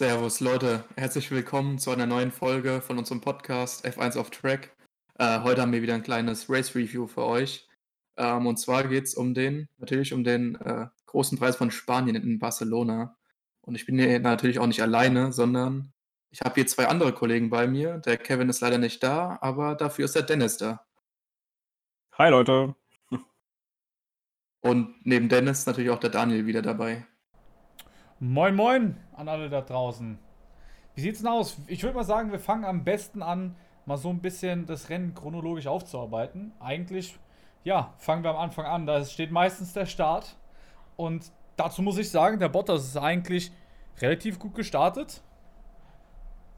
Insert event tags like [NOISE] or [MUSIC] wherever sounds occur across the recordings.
Servus Leute, herzlich willkommen zu einer neuen Folge von unserem Podcast F1 auf Track. Äh, heute haben wir wieder ein kleines Race Review für euch. Ähm, und zwar geht es um den, natürlich um den äh, großen Preis von Spanien in Barcelona. Und ich bin hier natürlich auch nicht alleine, sondern ich habe hier zwei andere Kollegen bei mir. Der Kevin ist leider nicht da, aber dafür ist der Dennis da. Hi Leute. Und neben Dennis natürlich auch der Daniel wieder dabei. Moin Moin an alle da draußen. Wie sieht's denn aus? Ich würde mal sagen, wir fangen am besten an, mal so ein bisschen das Rennen chronologisch aufzuarbeiten. Eigentlich, ja, fangen wir am Anfang an. Da steht meistens der Start. Und dazu muss ich sagen, der Bottas ist eigentlich relativ gut gestartet.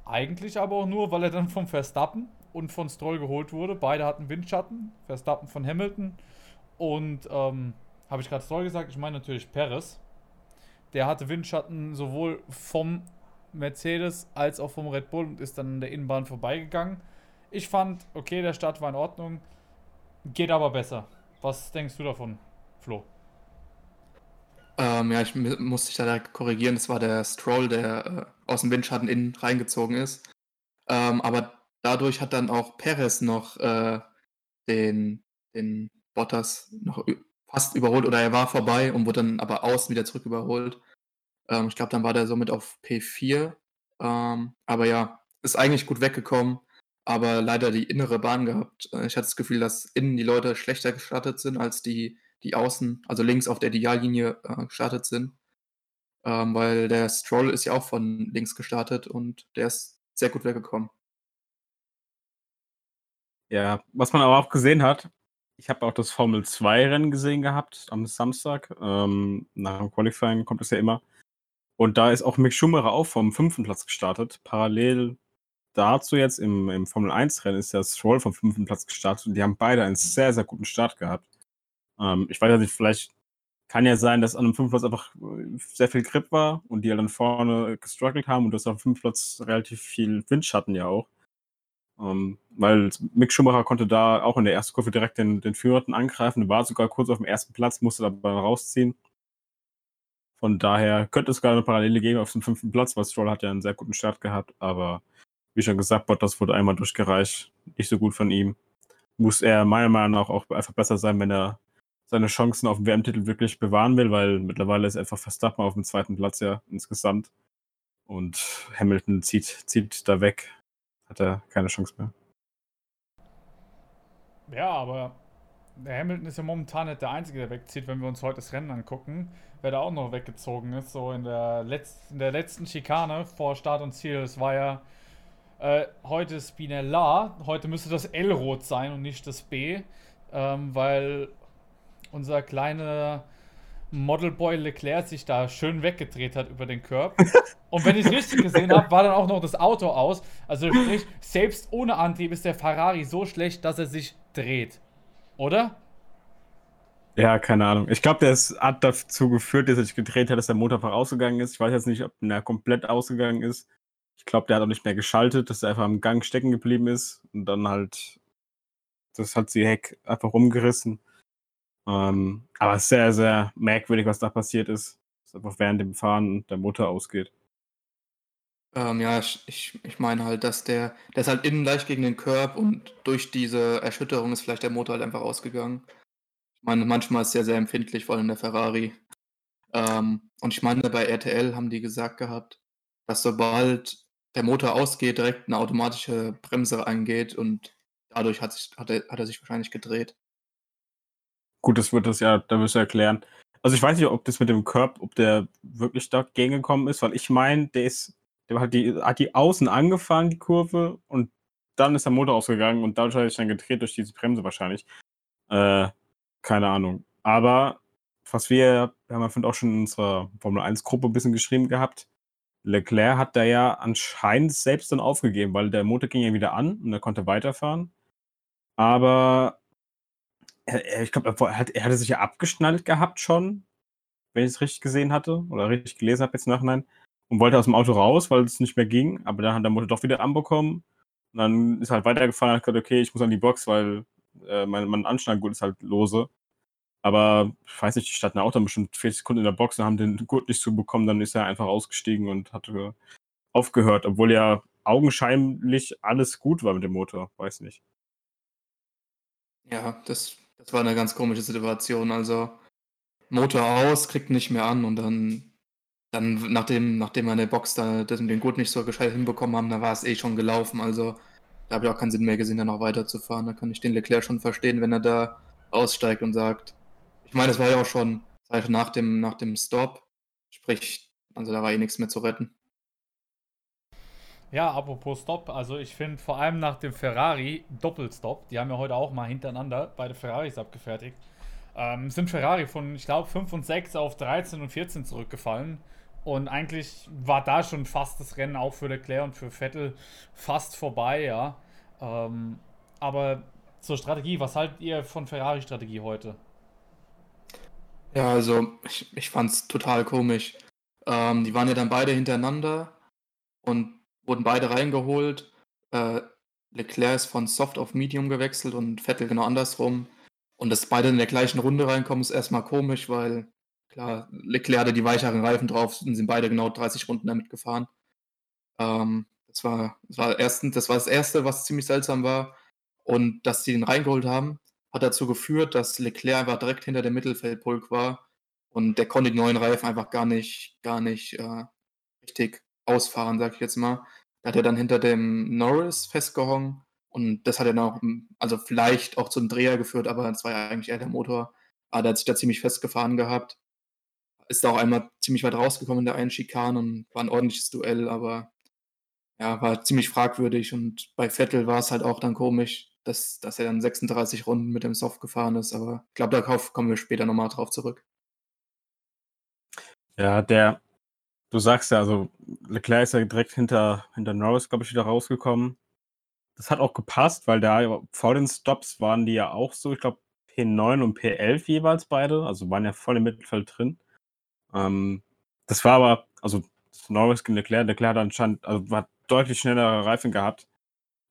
Eigentlich aber auch nur, weil er dann vom Verstappen und von Stroll geholt wurde. Beide hatten Windschatten. Verstappen von Hamilton. Und, ähm, habe ich gerade Stroll gesagt? Ich meine natürlich Perez. Der hatte Windschatten sowohl vom Mercedes als auch vom Red Bull und ist dann an der Innenbahn vorbeigegangen. Ich fand, okay, der Start war in Ordnung. Geht aber besser. Was denkst du davon, Flo? Ähm, ja, ich muss dich da korrigieren. Das war der Stroll, der äh, aus dem Windschatten innen reingezogen ist. Ähm, aber dadurch hat dann auch Perez noch äh, den, den Bottas noch fast überholt oder er war vorbei und wurde dann aber außen wieder zurück überholt. Ähm, ich glaube, dann war der somit auf P4. Ähm, aber ja, ist eigentlich gut weggekommen, aber leider die innere Bahn gehabt. Äh, ich hatte das Gefühl, dass innen die Leute schlechter gestartet sind als die, die außen, also links auf der Ideallinie äh, gestartet sind. Ähm, weil der Stroll ist ja auch von links gestartet und der ist sehr gut weggekommen. Ja, was man aber auch gesehen hat, ich habe auch das Formel 2 Rennen gesehen gehabt am Samstag. Ähm, nach dem Qualifying kommt es ja immer. Und da ist auch Mick Schumacher auch vom fünften Platz gestartet. Parallel dazu jetzt im, im Formel 1 Rennen ist der Stroll vom fünften Platz gestartet und die haben beide einen sehr, sehr guten Start gehabt. Ähm, ich weiß ja nicht, vielleicht kann ja sein, dass an einem fünften Platz einfach äh, sehr viel Grip war und die dann vorne gestruggelt haben und das auf dem fünften Platz relativ viel Windschatten ja auch. Ähm, weil Mick Schumacher konnte da auch in der ersten Kurve direkt den, den Führenden angreifen, war sogar kurz auf dem ersten Platz, musste aber rausziehen. Von daher könnte es gerade eine Parallele geben auf dem fünften Platz, weil Stroll hat ja einen sehr guten Start gehabt, aber wie schon gesagt, Bottas wurde einmal durchgereicht, nicht so gut von ihm. Muss er meiner Meinung nach auch einfach besser sein, wenn er seine Chancen auf den WM-Titel wirklich bewahren will, weil mittlerweile ist einfach Verstappen auf dem zweiten Platz ja insgesamt. Und Hamilton zieht, zieht da weg hat er keine Chance mehr. Ja, aber der Hamilton ist ja momentan nicht der Einzige, der wegzieht, wenn wir uns heute das Rennen angucken. Wer da auch noch weggezogen ist, so in der, Letz-, in der letzten Schikane vor Start und Ziel, das war ja äh, heute Spinella. Heute müsste das L rot sein und nicht das B, ähm, weil unser kleiner Modelboy Leclerc sich da schön weggedreht hat über den Curb. [LAUGHS] Und wenn ich es richtig gesehen habe, war dann auch noch das Auto aus. Also sprich, selbst ohne Antrieb ist der Ferrari so schlecht, dass er sich dreht. Oder? Ja, keine Ahnung. Ich glaube, der hat dazu geführt, dass er sich gedreht hat, dass der Motor einfach ausgegangen ist. Ich weiß jetzt nicht, ob er komplett ausgegangen ist. Ich glaube, der hat auch nicht mehr geschaltet, dass er einfach am Gang stecken geblieben ist und dann halt, das hat sie Heck einfach rumgerissen. Ähm, aber sehr, sehr merkwürdig, was da passiert ist. Dass einfach während dem Fahren der Motor ausgeht. Ähm, ja, ich, ich, meine halt, dass der, der ist halt innen leicht gegen den Curb und durch diese Erschütterung ist vielleicht der Motor halt einfach ausgegangen. Ich meine, manchmal ist der sehr empfindlich, vor allem der Ferrari. Ähm, und ich meine, bei RTL haben die gesagt gehabt, dass sobald der Motor ausgeht, direkt eine automatische Bremse eingeht und dadurch hat, sich, hat, er, hat er sich wahrscheinlich gedreht. Gut, das wird das ja, da wirst du erklären. Also ich weiß nicht, ob das mit dem Curb, ob der wirklich dagegen gekommen ist, weil ich meine, der ist, der hat die, hat die außen angefahren, die Kurve, und dann ist der Motor ausgegangen und dadurch hat sich dann gedreht durch diese Bremse wahrscheinlich. Äh, keine Ahnung. Aber was wir, wir haben ja auch schon in unserer Formel 1-Gruppe ein bisschen geschrieben gehabt, Leclerc hat da ja anscheinend selbst dann aufgegeben, weil der Motor ging ja wieder an und er konnte weiterfahren. Aber ich glaube, er, hat, er hatte sich ja abgeschnallt gehabt schon, wenn ich es richtig gesehen hatte oder richtig gelesen habe jetzt nachhinein. Und wollte aus dem Auto raus, weil es nicht mehr ging. Aber dann hat der Motor doch wieder anbekommen. Und dann ist er halt weitergefahren und hat gesagt, okay, ich muss an die Box, weil äh, mein, mein Anschnallgurt ist halt lose. Aber ich weiß nicht, die standen auch dann bestimmt 40 Sekunden in der Box und haben den Gurt nicht zubekommen. Dann ist er einfach ausgestiegen und hatte aufgehört, obwohl ja augenscheinlich alles gut war mit dem Motor. Weiß nicht. Ja, das, das war eine ganz komische Situation. Also Motor aus, kriegt nicht mehr an und dann, dann nachdem, nachdem wir in der Box da den Gurt nicht so gescheit hinbekommen haben, da war es eh schon gelaufen. Also da habe ich auch keinen Sinn mehr gesehen, da noch weiterzufahren. Da kann ich den Leclerc schon verstehen, wenn er da aussteigt und sagt. Ich meine, es war ja auch schon nach dem, nach dem Stop. Sprich, also da war eh nichts mehr zu retten. Ja, apropos Stop, also ich finde vor allem nach dem Ferrari Doppelstop, die haben ja heute auch mal hintereinander beide Ferraris abgefertigt, ähm, sind Ferrari von, ich glaube, 5 und 6 auf 13 und 14 zurückgefallen. Und eigentlich war da schon fast das Rennen auch für Leclerc und für Vettel fast vorbei, ja. Ähm, aber zur Strategie, was haltet ihr von Ferrari-Strategie heute? Ja, also ich, ich fand es total komisch. Ähm, die waren ja dann beide hintereinander und wurden beide reingeholt. Äh, Leclerc ist von Soft auf Medium gewechselt und Vettel genau andersrum. Und dass beide in der gleichen Runde reinkommen, ist erstmal komisch, weil klar, Leclerc hatte die weicheren Reifen drauf und sind beide genau 30 Runden damit gefahren. Ähm, das, war, das, war erstens, das war das Erste, was ziemlich seltsam war. Und dass sie den reingeholt haben, hat dazu geführt, dass Leclerc einfach direkt hinter dem Mittelfeldpulk war und der konnte die neuen Reifen einfach gar nicht, gar nicht äh, richtig ausfahren, sag ich jetzt mal. Da hat er dann hinter dem Norris festgehangen und das hat dann auch, also vielleicht auch zum Dreher geführt, aber es war ja eigentlich eher der Motor. Aber der hat sich da ziemlich festgefahren gehabt. Ist da auch einmal ziemlich weit rausgekommen in der einen Schikane und war ein ordentliches Duell, aber ja, war ziemlich fragwürdig. Und bei Vettel war es halt auch dann komisch, dass, dass er dann 36 Runden mit dem Soft gefahren ist. Aber ich glaube, darauf kommen wir später nochmal drauf zurück. Ja, der, du sagst ja, also Leclerc ist ja direkt hinter, hinter Norris, glaube ich, wieder rausgekommen das hat auch gepasst, weil da vor den Stops waren die ja auch so, ich glaube, P9 und P11 jeweils beide, also waren ja voll im Mittelfeld drin. Ähm, das war aber, also Norris gegen Leclerc, Leclerc hat anscheinend, also hat deutlich schnellere Reifen gehabt,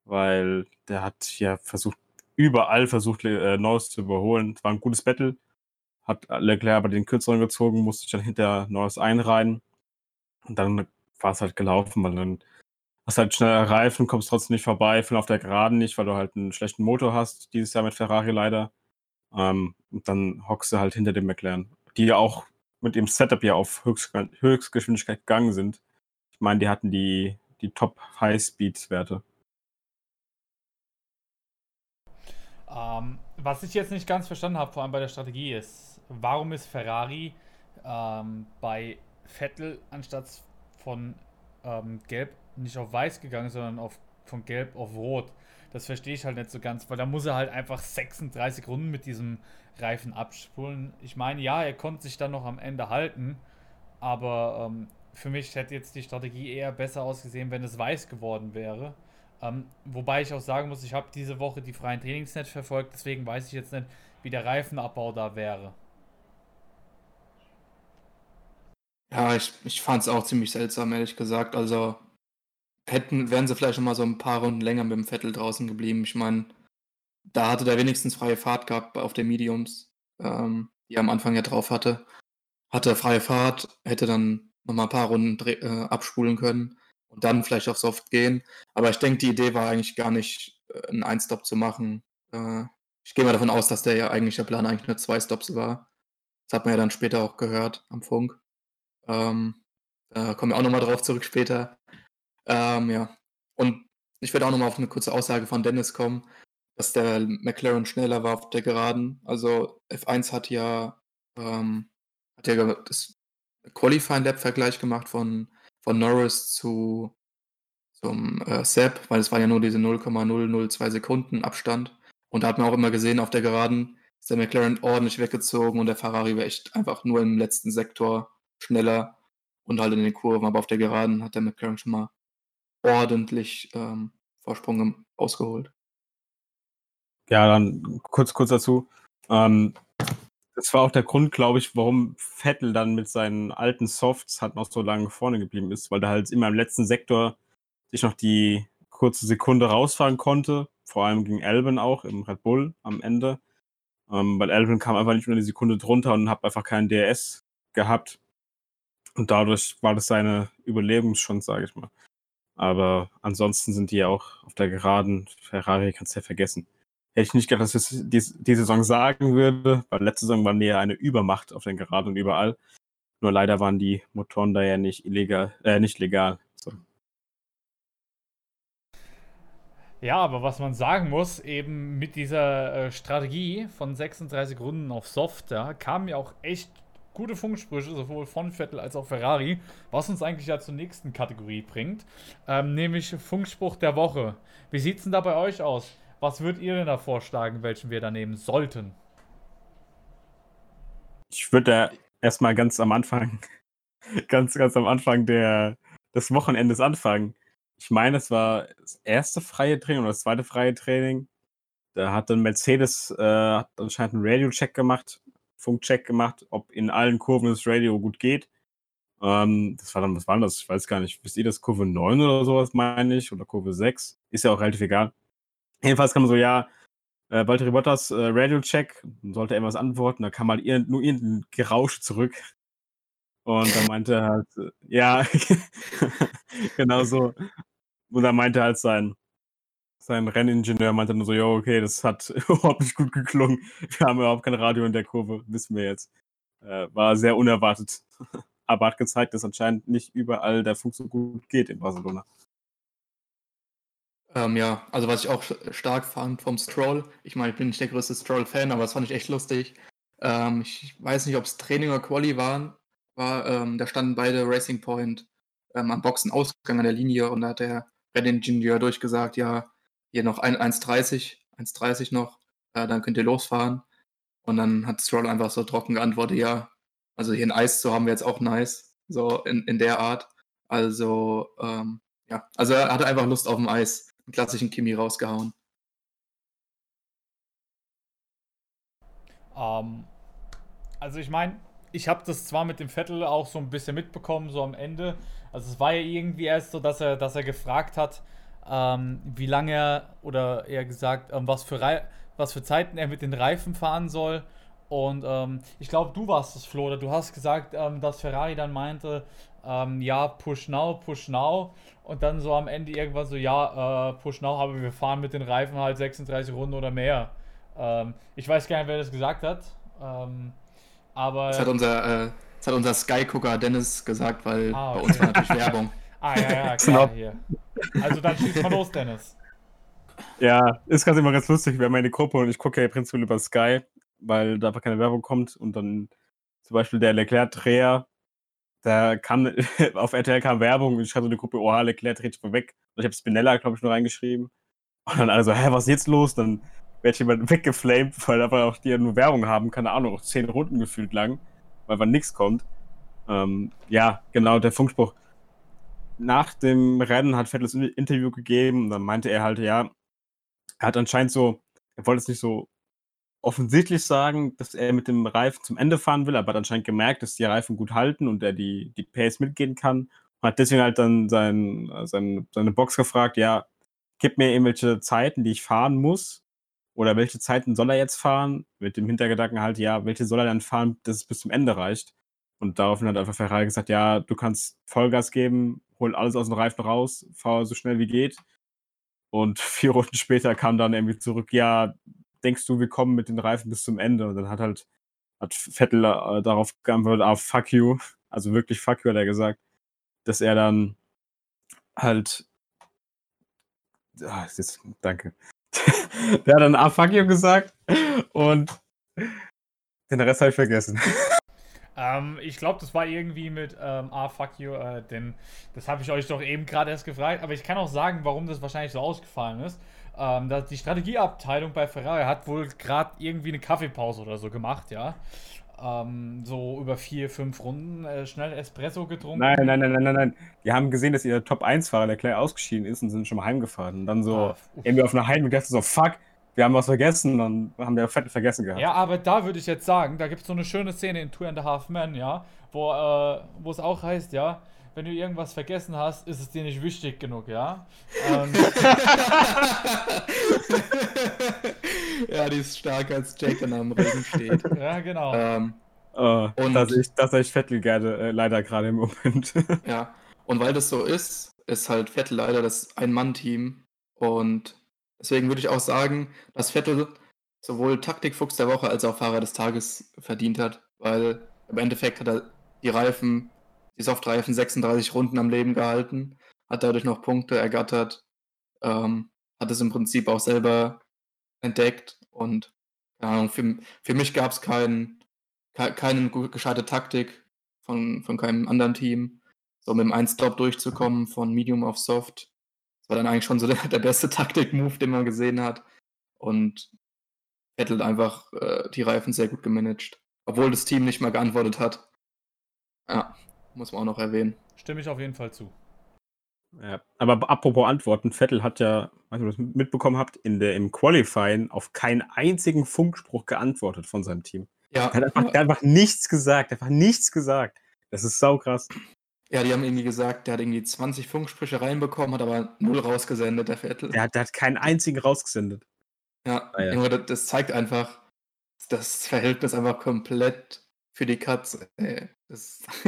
weil der hat ja versucht, überall versucht, äh, Norris zu überholen. Es war ein gutes Battle, hat Leclerc aber den kürzeren gezogen, musste sich dann hinter Norris einreihen und dann war es halt gelaufen, weil dann hast halt schneller Reifen, kommst trotzdem nicht vorbei, auf der Geraden nicht, weil du halt einen schlechten Motor hast, dieses Jahr mit Ferrari leider. Ähm, und dann hockst du halt hinter dem McLaren, die ja auch mit dem Setup ja auf Höchst, Höchstgeschwindigkeit gegangen sind. Ich meine, die hatten die, die Top-High-Speed-Werte. Ähm, was ich jetzt nicht ganz verstanden habe, vor allem bei der Strategie, ist, warum ist Ferrari ähm, bei Vettel anstatt von ähm, Gelb nicht auf weiß gegangen, sondern auf, von gelb auf rot. Das verstehe ich halt nicht so ganz, weil da muss er halt einfach 36 Runden mit diesem Reifen abspulen. Ich meine, ja, er konnte sich dann noch am Ende halten, aber ähm, für mich hätte jetzt die Strategie eher besser ausgesehen, wenn es weiß geworden wäre. Ähm, wobei ich auch sagen muss, ich habe diese Woche die freien Trainings verfolgt, deswegen weiß ich jetzt nicht, wie der Reifenabbau da wäre. Ja, ich, ich fand es auch ziemlich seltsam, ehrlich gesagt. Also, hätten, wären sie vielleicht noch mal so ein paar Runden länger mit dem Vettel draußen geblieben. Ich meine, da hatte der wenigstens freie Fahrt gehabt auf den Mediums, ähm, die er am Anfang ja drauf hatte. Hatte freie Fahrt, hätte dann noch mal ein paar Runden äh, abspulen können und dann vielleicht auf Soft gehen. Aber ich denke, die Idee war eigentlich gar nicht, äh, einen Einstop zu machen. Äh, ich gehe mal davon aus, dass der ja eigentlich der Plan eigentlich nur zwei Stops war. Das hat man ja dann später auch gehört am Funk. Ähm, da kommen wir auch nochmal drauf zurück später. Ähm, ja. Und ich werde auch nochmal auf eine kurze Aussage von Dennis kommen, dass der McLaren schneller war auf der Geraden. Also F1 hat ja, ähm, hat ja das Qualifying Lab Vergleich gemacht von, von Norris zu zum äh, Sepp, weil es war ja nur diese 0,002 Sekunden Abstand. Und da hat man auch immer gesehen, auf der Geraden ist der McLaren ordentlich weggezogen und der Ferrari war echt einfach nur im letzten Sektor schneller und halt in den Kurven. Aber auf der Geraden hat der McLaren schon mal ordentlich ähm, Vorsprung ausgeholt. Ja, dann kurz, kurz dazu. Ähm, das war auch der Grund, glaube ich, warum Vettel dann mit seinen alten Softs halt noch so lange vorne geblieben ist, weil der halt immer im letzten Sektor sich noch die kurze Sekunde rausfahren konnte, vor allem gegen Albon auch im Red Bull am Ende, ähm, weil Albon kam einfach nicht unter die Sekunde drunter und hat einfach keinen DRS gehabt und dadurch war das seine Überlebenschance, sage ich mal. Aber ansonsten sind die ja auch auf der Geraden. Ferrari kannst du ja vergessen. Hätte ich nicht gedacht, dass ich es die, Saison sagen würde, weil letzte Saison waren die ja eine Übermacht auf den Geraden und überall. Nur leider waren die Motoren da ja nicht illegal, äh, nicht legal. So. Ja, aber was man sagen muss, eben mit dieser äh, Strategie von 36 Runden auf Soft, ja, kamen ja auch echt gute Funksprüche, sowohl von Vettel als auch Ferrari, was uns eigentlich ja zur nächsten Kategorie bringt, ähm, nämlich Funkspruch der Woche. Wie sieht es denn da bei euch aus? Was würdet ihr denn da vorschlagen, welchen wir da nehmen sollten? Ich würde da erstmal ganz am Anfang, [LAUGHS] ganz, ganz am Anfang der, des Wochenendes anfangen. Ich meine, es war das erste freie Training oder das zweite freie Training. Da hat dann Mercedes äh, hat anscheinend einen Radio-Check gemacht, Funkcheck gemacht, ob in allen Kurven das Radio gut geht. Ähm, das war dann, was war das? Ich weiß gar nicht. Wisst ihr das? Kurve 9 oder sowas, meine ich? Oder Kurve 6? Ist ja auch relativ egal. Jedenfalls kam so, ja, äh, Valtteri Bottas, äh, Radio-Check, sollte er was antworten, da kam halt ir nur irgendein Gerausch zurück. Und dann meinte er halt, äh, ja, [LAUGHS] genau so. Und dann meinte halt sein, sein Renningenieur meinte nur so, ja, okay, das hat [LAUGHS] überhaupt nicht gut geklungen. Wir haben überhaupt kein Radio in der Kurve, wissen wir jetzt. Äh, war sehr unerwartet. [LAUGHS] Aber hat gezeigt, dass anscheinend nicht überall der Funk so gut geht in Barcelona. Ähm, ja, also was ich auch stark fand vom Stroll, ich meine, ich bin nicht der größte Stroll-Fan, aber das fand ich echt lustig. Ähm, ich weiß nicht, ob es Training oder Quali waren, war, ähm, da standen beide Racing Point ähm, am Boxenausgang an der Linie und da hat der Renningenieur durchgesagt, ja, hier noch 1,30, 1,30 noch, äh, dann könnt ihr losfahren. Und dann hat Stroll einfach so trocken geantwortet, ja, also hier ein Eis zu haben wir jetzt auch nice, so in, in der Art. Also, ähm, ja, also er hatte einfach Lust auf dem Eis einen klassischen Kimi rausgehauen. Ähm, also ich meine, ich habe das zwar mit dem Vettel auch so ein bisschen mitbekommen, so am Ende. Also es war ja irgendwie erst so, dass er, dass er gefragt hat, ähm, wie lange er, oder eher gesagt, ähm, was, für Re was für Zeiten er mit den Reifen fahren soll. Und ähm, ich glaube, du warst das, Flo, oder du hast gesagt, ähm, dass Ferrari dann meinte, ähm, ja, push now, push now. Und dann so am Ende irgendwann so, ja, äh, push now, aber wir fahren mit den Reifen halt 36 Runden oder mehr. Ähm, ich weiß gar nicht, wer das gesagt hat. Ähm, aber. Das hat unser, äh, das hat unser Sky-Gucker Dennis gesagt, weil ah, okay. bei uns war natürlich Werbung. [LAUGHS] Ah, ja, ja, [LAUGHS] klar, genau. hier. Also dann schießt mal los, Dennis. Ja, ist ganz immer ganz lustig. Wir haben eine Gruppe und ich gucke ja prinzipiell über Sky, weil da einfach keine Werbung kommt und dann zum Beispiel der Leclerc-Dreher da kam, [LAUGHS] auf RTL kam Werbung und ich so eine Gruppe, oha, Leclerc dreht schon weg. Und ich habe Spinella, glaube ich, nur reingeschrieben. Und dann alle so, hä, was ist jetzt los? Dann werde ich jemand weggeflamed, weil einfach auch die ja nur Werbung haben, keine Ahnung, auch zehn Runden gefühlt lang, weil einfach nichts kommt. Ähm, ja, genau, der Funkspruch. Nach dem Rennen hat Vettel das Interview gegeben und dann meinte er halt, ja, er hat anscheinend so, er wollte es nicht so offensichtlich sagen, dass er mit dem Reifen zum Ende fahren will, aber hat anscheinend gemerkt, dass die Reifen gut halten und er die, die Pace mitgehen kann. Und hat deswegen halt dann sein, sein, seine Box gefragt, ja, gib mir irgendwelche Zeiten, die ich fahren muss. Oder welche Zeiten soll er jetzt fahren? Mit dem Hintergedanken halt, ja, welche soll er dann fahren, dass es bis zum Ende reicht? Und daraufhin hat einfach Ferrari gesagt, ja, du kannst Vollgas geben, hol alles aus dem Reifen raus, fahr so schnell wie geht. Und [LAUGHS] vier Runden später kam dann irgendwie zurück, ja, denkst du, wir kommen mit den Reifen bis zum Ende? Und dann hat halt hat Vettel äh, darauf geantwortet, ah, fuck you. [LAUGHS] Also wirklich fuck you, hat er gesagt. Dass er dann halt. Ah, jetzt, danke. [LAUGHS] Der hat dann ah, fuck you gesagt und den Rest habe ich vergessen. Ähm, ich glaube, das war irgendwie mit ähm, Ah, fuck you, äh, denn das habe ich euch doch eben gerade erst gefragt. Aber ich kann auch sagen, warum das wahrscheinlich so ausgefallen ist. Ähm, die Strategieabteilung bei Ferrari hat wohl gerade irgendwie eine Kaffeepause oder so gemacht, ja. Ähm, so über vier, fünf Runden äh, schnell Espresso getrunken. Nein, nein, nein, nein, nein, nein. Die haben gesehen, dass ihr Top-1-Fahrer, der Claire, ausgeschieden ist und sind schon mal heimgefahren. Und dann so ah, irgendwie auf einer Heimweg dachte so, fuck, wir haben was vergessen, dann haben wir Fett vergessen gehabt. Ja, aber da würde ich jetzt sagen, da gibt es so eine schöne Szene in Two and a Half Men, ja, wo äh, es auch heißt, ja, wenn du irgendwas vergessen hast, ist es dir nicht wichtig genug, ja? Ähm, [LAUGHS] ja, die ist stark, als Jake dann am Regen steht. [LAUGHS] Ja, genau. Ähm, oh, und das ich, das ich Vettel gerne, äh, leider gerade im Moment. ja, und weil das so ist, ist halt Vettel leider das Ein-Mann-Team. Und deswegen würde ich auch sagen, dass Vettel sowohl Taktikfuchs der Woche als auch Fahrer des Tages verdient hat, weil im Endeffekt hat er die Reifen, die Softreifen 36 Runden am Leben gehalten, hat dadurch noch Punkte ergattert, ähm, hat es im Prinzip auch selber entdeckt und keine Ahnung, für, für mich gab es kein, keine gescheite Taktik von, von keinem anderen Team, so mit dem 1-Stop durchzukommen von Medium auf Soft. War dann eigentlich schon so der, [LAUGHS] der beste Taktik-Move, den man gesehen hat. Und Vettel einfach äh, die Reifen sehr gut gemanagt. Obwohl das Team nicht mal geantwortet hat. Ja, muss man auch noch erwähnen. Stimme ich auf jeden Fall zu. Ja, aber apropos Antworten, Vettel hat ja, weiß nicht, ob ihr das mitbekommen habt, in der, im Qualifying auf keinen einzigen Funkspruch geantwortet von seinem Team. Ja. Er hat einfach, er hat einfach nichts gesagt, einfach nichts gesagt. Das ist saukrass. Ja, die haben irgendwie gesagt, der hat irgendwie 20 Funksprüche reinbekommen, hat aber null rausgesendet, der Vettel. Der hat, der hat keinen einzigen rausgesendet. Ja, ah, ja. Das, das, zeigt einfach das Verhältnis einfach komplett für die Katze. Das, [LAUGHS]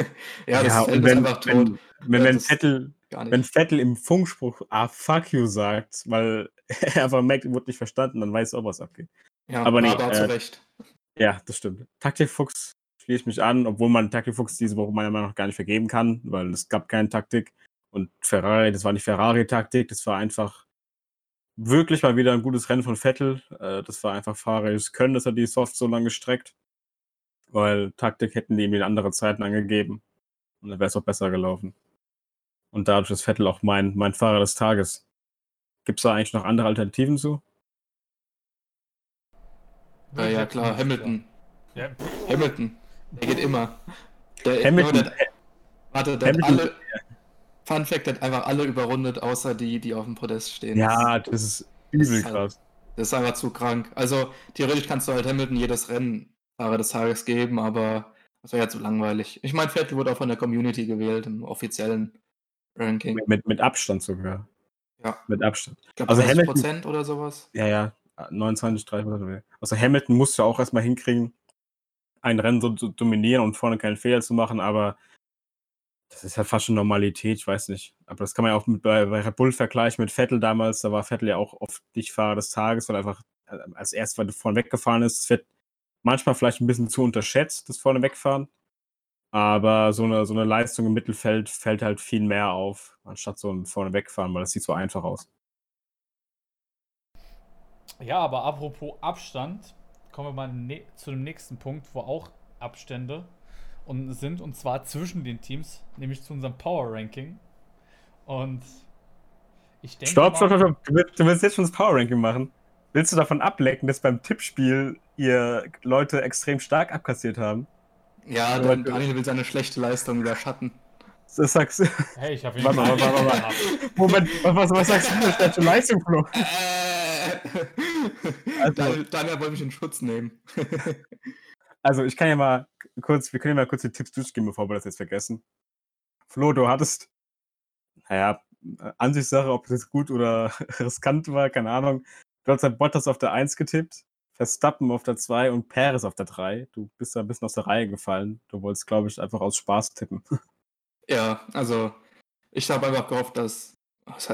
ja, das ja, Feld wenn, ist einfach tot. Wenn, wenn, wenn Vettel, wenn Vettel im Funkspruch ah, fuck you sagt, weil [LAUGHS] er einfach merkt, er wurde nicht verstanden, dann weiß er auch, was abgeht. Ja, aber nee, aber äh, recht. Ja, das stimmt. Taktikfuchs schließe ich mich an, obwohl man Taktikfuchs diese Woche meiner Meinung nach gar nicht vergeben kann, weil es gab keine Taktik. Und Ferrari, das war nicht Ferrari-Taktik, das war einfach wirklich mal wieder ein gutes Rennen von Vettel. Äh, das war einfach Fahrers Können, dass er die Soft so lange streckt. Weil Taktik hätten die ihm in andere Zeiten angegeben. Und dann wäre es auch besser gelaufen. Und dadurch ist Vettel auch mein, mein Fahrer des Tages. Gibt es da eigentlich noch andere Alternativen zu? Ja, ja klar, Hamilton. Ja. Hamilton. Der geht immer. Der, Hamilton. Der, warte, der Hamilton, hat alle. Fun Fact, hat einfach alle überrundet, außer die, die auf dem Podest stehen. Ja, das ist übel das krass. Halt, das ist einfach zu krank. Also, theoretisch kannst du halt Hamilton jedes Rennen Fahrer des Tages geben, aber das wäre ja zu langweilig. Ich meine, Vettel wurde auch von der Community gewählt im offiziellen Ranking. Mit, mit Abstand sogar. Ja. Mit Abstand. Ich glaube, also Hamilton, oder sowas. Ja, ja. 29, 30 Prozent. Also Hamilton musste auch erstmal hinkriegen, ein Rennen so zu dominieren und vorne keinen Fehler zu machen, aber das ist ja fast schon Normalität, ich weiß nicht. Aber das kann man ja auch mit, bei, bei Red Bull vergleichen mit Vettel damals. Da war Vettel ja auch oft nicht Fahrer des Tages, weil einfach äh, als erstes, vorne weggefahren ist. Es wird manchmal vielleicht ein bisschen zu unterschätzt, das vorne wegfahren. Aber so eine, so eine Leistung im Mittelfeld fällt halt viel mehr auf, anstatt so ein vorne wegfahren, weil das sieht so einfach aus. Ja, aber apropos Abstand, kommen wir mal ne zu dem nächsten Punkt, wo auch Abstände und sind, und zwar zwischen den Teams, nämlich zu unserem Power Ranking. Und ich denke. Stopp, stopp, stopp, du willst, du willst jetzt schon das Power Ranking machen? Willst du davon ablecken, dass beim Tippspiel ihr Leute extrem stark abkassiert haben? Ja, dann Daniel will seine schlechte Leistung überschatten. Das sagst du. Hey, ich hab ihn warte, warte, warte, warte. Moment, was, was sagst du für schlechte Leistung, Flo? [LAUGHS] also, Daniel, Daniel wollte mich in Schutz nehmen. [LAUGHS] also, ich kann ja mal kurz, wir können ja mal kurz die Tipps durchgehen, bevor wir das jetzt vergessen. Flo, du hattest, naja, Ansichtssache, ob das gut oder [LAUGHS] riskant war, keine Ahnung. Du hast halt Bottas auf der 1 getippt, Verstappen auf der 2 und Perez auf der 3. Du bist da ein bisschen aus der Reihe gefallen. Du wolltest, glaube ich, einfach aus Spaß tippen. Ja, also ich habe einfach gehofft, dass.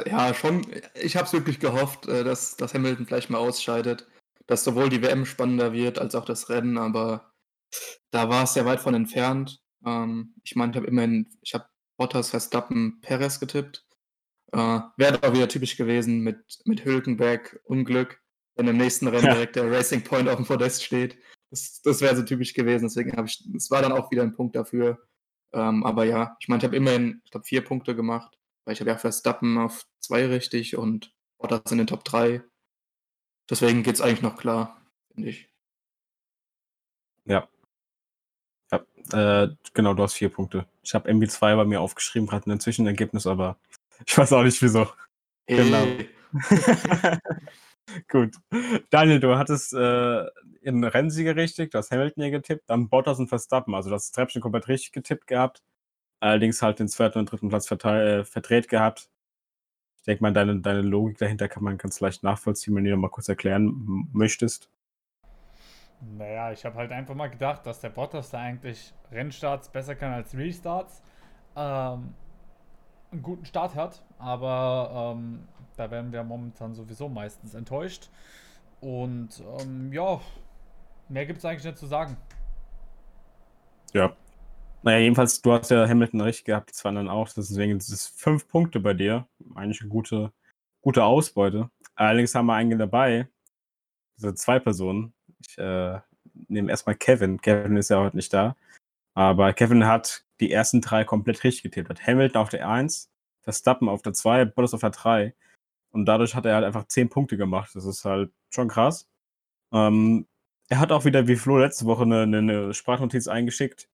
Ja, schon. Ich habe es wirklich gehofft, äh, dass, dass Hamilton vielleicht mal ausscheidet. Dass sowohl die WM spannender wird als auch das Rennen, aber da war es sehr weit von entfernt. Ähm, ich meine, ich habe immerhin, ich habe Bottas, Verstappen, Perez getippt. Äh, Wäre auch wieder typisch gewesen mit, mit Hülkenberg, Unglück, wenn im nächsten Rennen ja. direkt der Racing Point auf dem Podest steht. Das, das wäre so typisch gewesen, deswegen habe ich, es war dann auch wieder ein Punkt dafür. Ähm, aber ja, ich meine, ich habe immerhin, ich glaube, vier Punkte gemacht, weil ich habe ja Verstappen auf zwei richtig und Bottas in den Top 3. Deswegen geht es eigentlich noch klar, finde ich. Ja. Ja, äh, genau, du hast vier Punkte. Ich habe MB2 bei mir aufgeschrieben, gerade ein Zwischenergebnis, aber [LAUGHS] ich weiß auch nicht wieso. Hey. Genau. [LAUGHS] Gut. Daniel, du hattest äh, in Rennsieger richtig, du hast Hamilton hier getippt, dann Bottas und Verstappen. Also das Treppchen komplett richtig getippt gehabt. Allerdings halt den zweiten und dritten Platz äh, verdreht gehabt. Ich denke mal, deine, deine Logik dahinter kann man ganz leicht nachvollziehen, wenn du dir mal kurz erklären möchtest. Naja, ich habe halt einfach mal gedacht, dass der Bottas da eigentlich Rennstarts besser kann als Restarts. Ähm, einen guten Start hat, aber ähm, da werden wir momentan sowieso meistens enttäuscht. Und ähm, ja, mehr gibt es eigentlich nicht zu sagen. Ja. Naja, jedenfalls, du hast ja Hamilton recht gehabt, die zwei anderen auch. Deswegen sind es fünf Punkte bei dir. Eigentlich eine gute, gute Ausbeute. Allerdings haben wir einen dabei, also zwei Personen. Ich äh, nehme erstmal Kevin. Kevin ist ja heute nicht da. Aber Kevin hat die ersten drei komplett richtig getippt. Hat Hamilton auf der 1, Verstappen auf der 2, Bottas auf der 3. Und dadurch hat er halt einfach 10 Punkte gemacht. Das ist halt schon krass. Ähm, er hat auch wieder, wie Flo letzte Woche, eine, eine Sprachnotiz eingeschickt.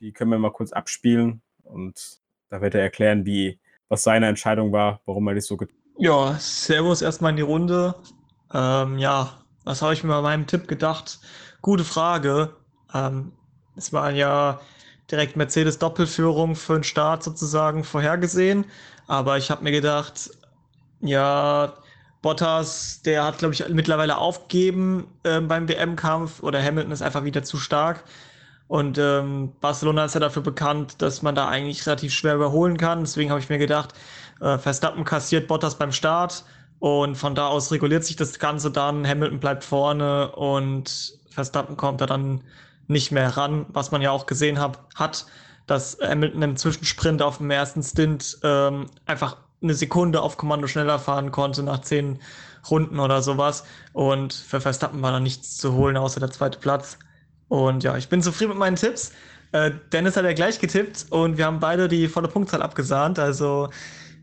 Die können wir mal kurz abspielen. Und da wird er erklären, wie, was seine Entscheidung war, warum er das so getan hat. Ja, Servus erstmal in die Runde. Ähm, ja, was habe ich mir bei meinem Tipp gedacht? Gute Frage. Ähm, es war ja direkt Mercedes Doppelführung für den Start sozusagen vorhergesehen. Aber ich habe mir gedacht, ja, Bottas, der hat, glaube ich, mittlerweile aufgegeben äh, beim WM-Kampf oder Hamilton ist einfach wieder zu stark. Und ähm, Barcelona ist ja dafür bekannt, dass man da eigentlich relativ schwer überholen kann. Deswegen habe ich mir gedacht, äh, Verstappen kassiert Bottas beim Start und von da aus reguliert sich das Ganze dann. Hamilton bleibt vorne und Verstappen kommt da dann nicht mehr ran, was man ja auch gesehen hab, hat, dass Hamilton im Zwischensprint auf dem ersten Stint ähm, einfach eine Sekunde auf Kommando schneller fahren konnte nach zehn Runden oder sowas. Und für Verstappen war da nichts zu holen, außer der zweite Platz. Und ja, ich bin zufrieden mit meinen Tipps. Äh, Dennis hat ja gleich getippt und wir haben beide die volle Punktzahl abgesahnt. Also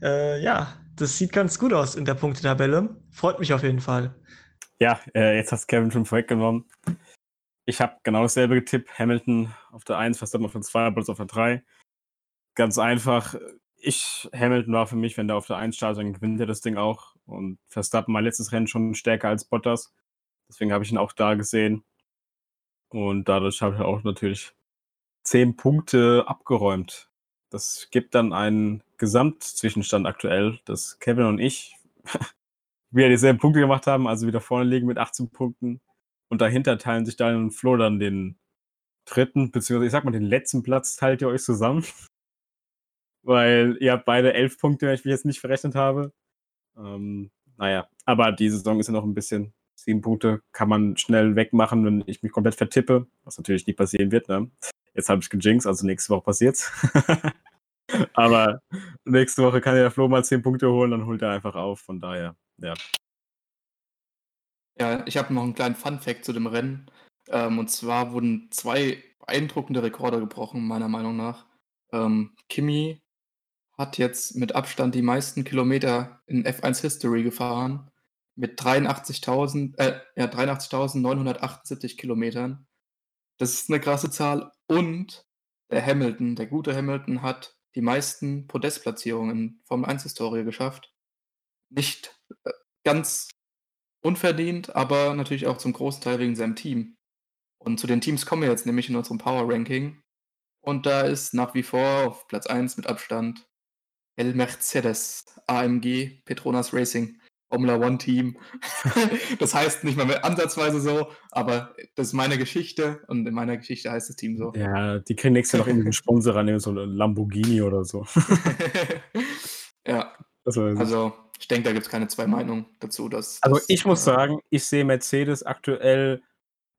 äh, ja, das sieht ganz gut aus in der Punktetabelle. Freut mich auf jeden Fall. Ja, äh, jetzt hast Kevin schon vorweggenommen. Ich habe genau dasselbe getippt. Hamilton auf der 1, Verstappen auf der 2, Bottas auf der 3. Ganz einfach. Ich, Hamilton war für mich, wenn der auf der 1 startet, dann gewinnt er das Ding auch. Und Verstappen mein letztes Rennen schon stärker als Bottas. Deswegen habe ich ihn auch da gesehen. Und dadurch habe ich auch natürlich 10 Punkte abgeräumt. Das gibt dann einen Gesamtzwischenstand aktuell, dass Kevin und ich [LAUGHS] wieder dieselben Punkte gemacht haben, also wieder vorne liegen mit 18 Punkten. Und dahinter teilen sich Daniel und Flo dann den dritten, beziehungsweise ich sag mal, den letzten Platz teilt ihr euch zusammen. [LAUGHS] Weil ihr habt beide elf Punkte, wenn ich mich jetzt nicht verrechnet habe. Ähm, naja, aber die Saison ist ja noch ein bisschen. Sieben Punkte kann man schnell wegmachen, wenn ich mich komplett vertippe, was natürlich nicht passieren wird. Ne? Jetzt habe ich gejinxt, also nächste Woche passiert's. [LAUGHS] aber nächste Woche kann der Flo mal zehn Punkte holen, dann holt er einfach auf. Von daher, ja. Ja, ich habe noch einen kleinen Fun-Fact zu dem Rennen. Ähm, und zwar wurden zwei beeindruckende Rekorde gebrochen, meiner Meinung nach. Ähm, Kimi hat jetzt mit Abstand die meisten Kilometer in F1 History gefahren. Mit 83.000, äh, ja, 83.978 Kilometern. Das ist eine krasse Zahl. Und der Hamilton, der gute Hamilton, hat die meisten Podestplatzierungen in Formel 1 Historie geschafft. Nicht äh, ganz unverdient, aber natürlich auch zum großen Teil wegen seinem Team. Und zu den Teams kommen wir jetzt nämlich in unserem Power Ranking. Und da ist nach wie vor auf Platz 1 mit Abstand El Mercedes AMG Petronas Racing Formula One Team. [LAUGHS] das heißt nicht mal mehr ansatzweise so, aber das ist meine Geschichte und in meiner Geschichte heißt das Team so. Ja, die kriegen nächstes Jahr noch irgendwie einen Sponsor ran, so ein Lamborghini oder so. [LAUGHS] ja. Also, ich denke, da gibt es keine zwei Meinungen dazu. Dass, also dass, ich muss äh, sagen, ich sehe Mercedes aktuell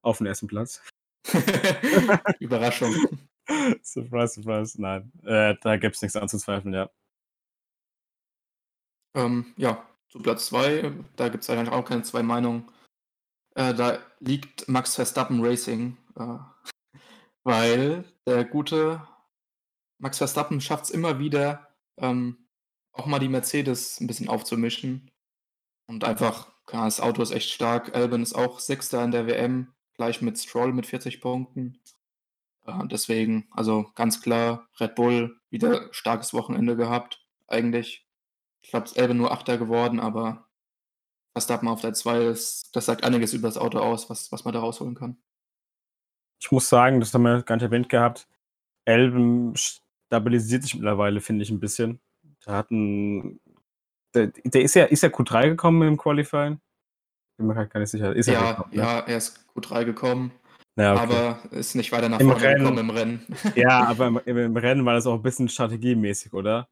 auf dem ersten Platz. [LAUGHS] Überraschung. surprise, surprise. Nein, äh, da gibt es nichts anzuzweifeln, ja. Ähm, ja, zu Platz 2, da gibt es eigentlich auch keine zwei Meinungen. Äh, da liegt Max Verstappen Racing, äh, [LAUGHS] weil der gute Max Verstappen schafft es immer wieder, ähm, auch mal die Mercedes ein bisschen aufzumischen. Und einfach, klar, das Auto ist echt stark. Albon ist auch Sechster in der WM, gleich mit Stroll mit 40 Punkten. Äh, deswegen, also ganz klar, Red Bull wieder starkes Wochenende gehabt, eigentlich. Ich glaube, es ist Albon nur Achter geworden, aber Verstappen auf der 2 ist, das sagt einiges über das Auto aus, was, was man da rausholen kann. Ich muss sagen, das haben wir gar nicht erwähnt gehabt. Albon stabilisiert sich mittlerweile, finde ich, ein bisschen. Der hat ein. Der, der ist ja, ist ja Q3 gekommen im Qualifying. Bin mir halt gar nicht sicher. Ist ja, er gekommen, ne? ja, er ist Q3 gekommen. Ja, okay. Aber ist nicht weiter nach Im vorne Rennen. gekommen im Rennen. Ja, [LAUGHS] aber im, im, Rennen war das auch ein bisschen strategiemäßig, oder?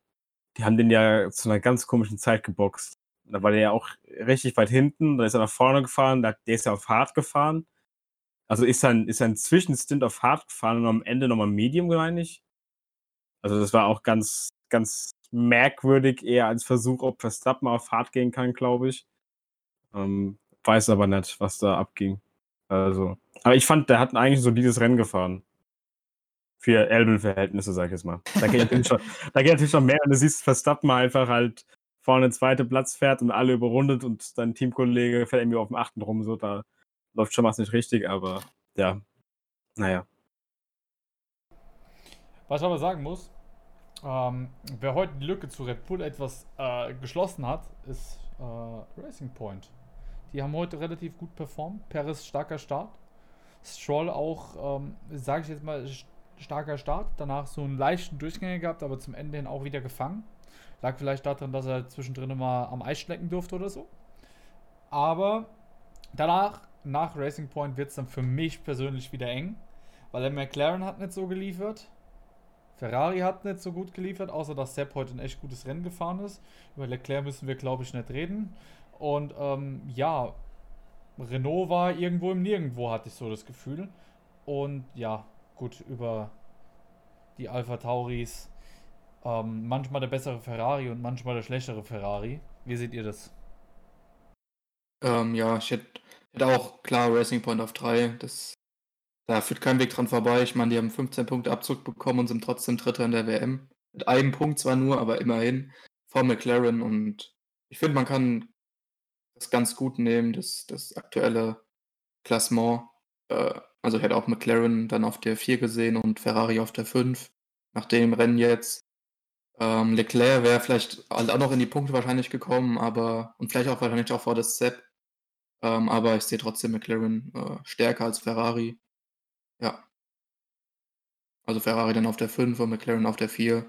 Die haben den ja zu einer ganz komischen Zeit geboxt. Da war der ja auch richtig weit hinten, da ist er nach vorne gefahren, der ist ja auf Hard gefahren. Also ist ein, ist ein Zwischenstint auf Hard gefahren und am Ende nochmal Medium, ich. Also das war auch ganz, ganz merkwürdig, eher als Versuch, ob Verstappen auf Hard gehen kann, glaube ich. Ähm, weiß aber nicht, was da abging. Also, aber ich fand, der hat eigentlich so dieses Rennen gefahren. Für Elben-Verhältnisse, sag ich jetzt mal. Da geht natürlich schon, da geht natürlich schon mehr und du siehst Verstappen einfach halt vorne den zweiten Platz fährt und alle überrundet und dein Teamkollege fährt irgendwie auf dem achten rum, so da läuft schon was nicht richtig, aber ja, naja. Was ich aber sagen muss, ähm, wer heute die Lücke zu Red Bull etwas äh, geschlossen hat, ist äh, Racing Point. Die haben heute relativ gut performt. Paris starker Start. Stroll auch, ähm, sage ich jetzt mal, starker Start. Danach so einen leichten Durchgänger gehabt, aber zum Ende hin auch wieder gefangen. Lag vielleicht daran, dass er zwischendrin mal am Eis schlecken durfte oder so. Aber danach, nach Racing Point, wird es dann für mich persönlich wieder eng. Weil der McLaren hat nicht so geliefert. Ferrari hat nicht so gut geliefert, außer dass Sepp heute ein echt gutes Rennen gefahren ist. Über Leclerc müssen wir, glaube ich, nicht reden. Und ähm, ja, Renault war irgendwo im Nirgendwo, hatte ich so das Gefühl. Und ja, gut, über die Alpha Tauris ähm, manchmal der bessere Ferrari und manchmal der schlechtere Ferrari. Wie seht ihr das? Ähm, ja, ich hätte, hätte auch klar Racing Point auf 3. Das, da führt kein Weg dran vorbei. Ich meine, die haben 15 Punkte Abzug bekommen und sind trotzdem Dritter in der WM. Mit einem Punkt zwar nur, aber immerhin vor McLaren. Und ich finde, man kann das ganz gut nehmen, das, das aktuelle Klassement. Äh, also ich hätte auch McLaren dann auf der 4 gesehen und Ferrari auf der 5. Nach dem Rennen jetzt. Ähm, Leclerc wäre vielleicht auch noch in die Punkte wahrscheinlich gekommen, aber und vielleicht auch wahrscheinlich auch vor das Sepp. Ähm, aber ich sehe trotzdem McLaren äh, stärker als Ferrari. Ja. Also Ferrari dann auf der 5 und McLaren auf der 4.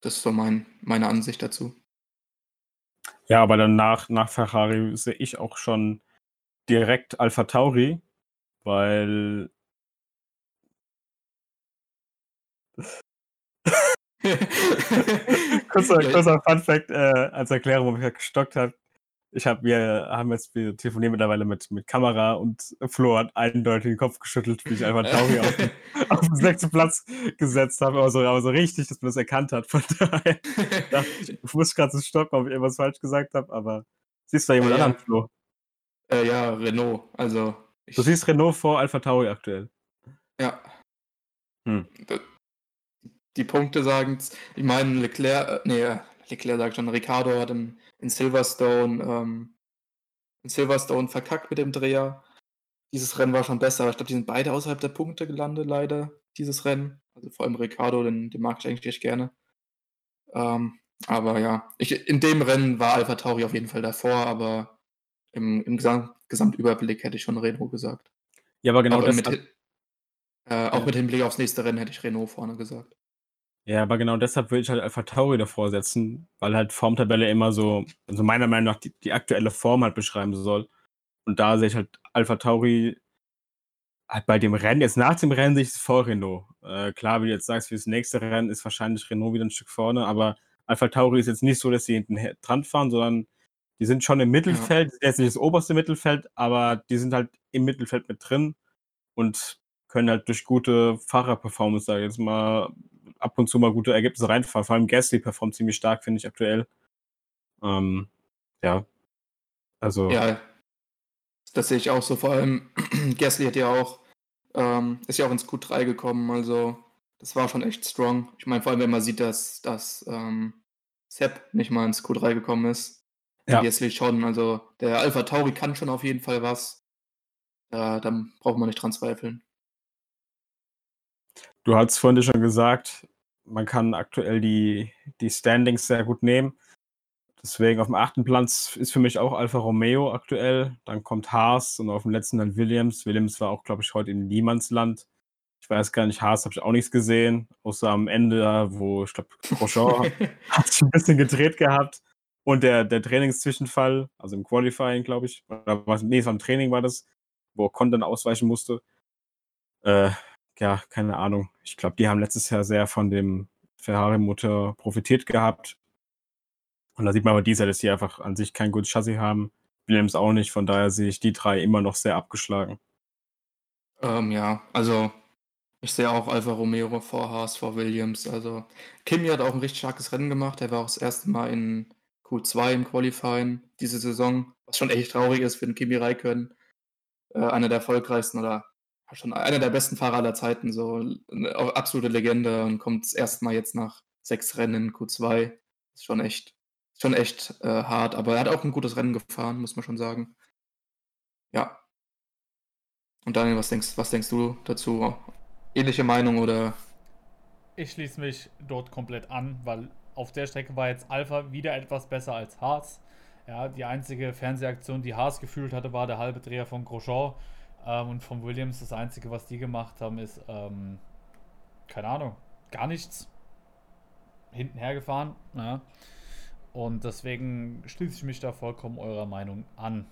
Das ist so mein, meine Ansicht dazu. Ja, aber dann nach, nach Ferrari sehe ich auch schon direkt Alpha Tauri, weil. [LAUGHS] kurzer, kurzer Fun Fact, äh, als Erklärung, wo mich gestockt hat. Ich habe wir haben jetzt wir telefonieren mittlerweile mit, mit Kamera und Flo hat eindeutig den Kopf geschüttelt, wie ich einfach [LAUGHS] Tauri auf, den, auf den sechsten Platz gesetzt habe, aber so, aber so richtig, dass man das erkannt hat. Von daher [LAUGHS] ich, ich muss gerade so stoppen, ob ich irgendwas falsch gesagt habe, aber siehst du da jemand ja. anderen, Flo? Äh, ja, Renault. Also ich, Du siehst Renault vor Alpha Tauri aktuell. ja. Hm. Die Punkte sagen Ich meine, Leclerc, äh, nee, äh, Leclerc sagt schon, Ricardo hat in, in Silverstone, ähm, in Silverstone verkackt mit dem Dreher. Dieses Rennen war schon besser, aber ich glaube, die sind beide außerhalb der Punkte gelandet, leider, dieses Rennen. Also vor allem Ricardo, den, den mag ich eigentlich echt gerne. Ähm, aber ja, ich, in dem Rennen war Alpha Tauri auf jeden Fall davor, aber im, im Gesam Gesamtüberblick hätte ich schon Renault gesagt. Ja, aber genau auch, das mit, äh, auch mit Hinblick aufs nächste Rennen hätte ich Renault vorne gesagt. Ja, aber genau deshalb würde ich halt Alpha Tauri davor setzen, weil halt Formtabelle immer so, also meiner Meinung nach die, die aktuelle Form halt beschreiben soll. Und da sehe ich halt Alpha Tauri halt bei dem Rennen, jetzt nach dem Rennen sehe ich es vor Renault. Äh, klar, wie du jetzt sagst, für das nächste Rennen ist wahrscheinlich Renault wieder ein Stück vorne, aber Alpha Tauri ist jetzt nicht so, dass sie hinten dran fahren, sondern die sind schon im Mittelfeld, jetzt nicht das oberste Mittelfeld, aber die sind halt im Mittelfeld mit drin und können halt durch gute Fahrerperformance, sage ich jetzt mal, ab und zu mal gute Ergebnisse reinfahren. Vor allem Gasly performt ziemlich stark, finde ich aktuell. Ähm, ja. Also, Ja, das sehe ich auch so. Vor allem [CLEARS THROAT] Gasly hat ja auch, ähm, ist ja auch ins Q3 gekommen, also das war schon echt strong. Ich meine, vor allem, wenn man sieht, dass, dass ähm, Sepp nicht mal ins Q3 gekommen ist. Ja. Gasly schon, also der Alpha Tauri kann schon auf jeden Fall was. Da, dann braucht man nicht dran zweifeln. du hast vorhin schon gesagt, man kann aktuell die, die Standings sehr gut nehmen. Deswegen auf dem achten Platz ist für mich auch Alfa Romeo aktuell. Dann kommt Haas und auf dem letzten dann Williams. Williams war auch, glaube ich, heute in Niemandsland. Ich weiß gar nicht, Haas habe ich auch nichts gesehen, außer am Ende, da, wo ich glaube, Grosjean [LAUGHS] hat sich ein bisschen gedreht gehabt. Und der, der Trainingszwischenfall, also im Qualifying, glaube ich, oder was, nee, es war im Training war das, wo Ocon dann ausweichen musste. Äh, ja, keine Ahnung. Ich glaube, die haben letztes Jahr sehr von dem Ferrari-Motor profitiert gehabt. Und da sieht man aber dieser, dass sie einfach an sich kein gutes Chassis haben. Williams auch nicht, von daher sehe ich die drei immer noch sehr abgeschlagen. Ähm, ja, also ich sehe auch Alfa Romeo vor Haas, vor Williams. Also Kimi hat auch ein richtig starkes Rennen gemacht. Er war auch das erste Mal in Q2 im Qualifying diese Saison, was schon echt traurig ist für den Kimi Räikkönen. Äh, einer der erfolgreichsten oder schon einer der besten Fahrer aller Zeiten, so eine absolute Legende und kommt das erste Mal jetzt nach sechs Rennen in Q2. Ist schon echt, schon echt äh, hart, aber er hat auch ein gutes Rennen gefahren, muss man schon sagen. Ja. Und Daniel, was denkst, was denkst du dazu? Ähnliche Meinung oder? Ich schließe mich dort komplett an, weil auf der Strecke war jetzt Alpha wieder etwas besser als Haas. Ja, die einzige Fernsehaktion, die Haas gefühlt hatte, war der halbe Dreher von Grosjean. Ähm, und von Williams, das Einzige, was die gemacht haben, ist, ähm, keine Ahnung, gar nichts. Hinten hergefahren. Ja. Und deswegen schließe ich mich da vollkommen eurer Meinung an.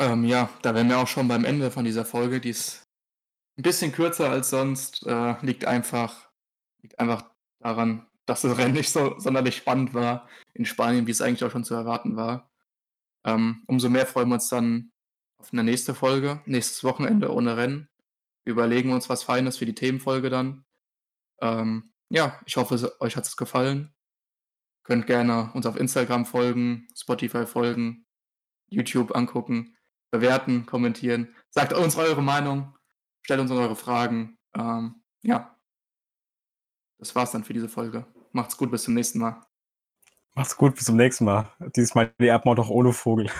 Ähm, ja, da wären wir auch schon beim Ende von dieser Folge. Die ist ein bisschen kürzer als sonst. Äh, liegt, einfach, liegt einfach daran, dass das Rennen nicht so sonderlich spannend war in Spanien, wie es eigentlich auch schon zu erwarten war. Ähm, umso mehr freuen wir uns dann auf eine nächste Folge, nächstes Wochenende ohne Rennen. Wir überlegen uns was Feines für die Themenfolge dann. Ähm, ja, ich hoffe, euch hat es gefallen. Könnt gerne uns auf Instagram folgen, Spotify folgen, YouTube angucken, bewerten, kommentieren. Sagt uns eure Meinung, stellt uns eure Fragen. Ähm, ja, das war's dann für diese Folge. Macht's gut, bis zum nächsten Mal. Macht's gut, bis zum nächsten Mal. Diesmal die Erdmord auch ohne Vogel.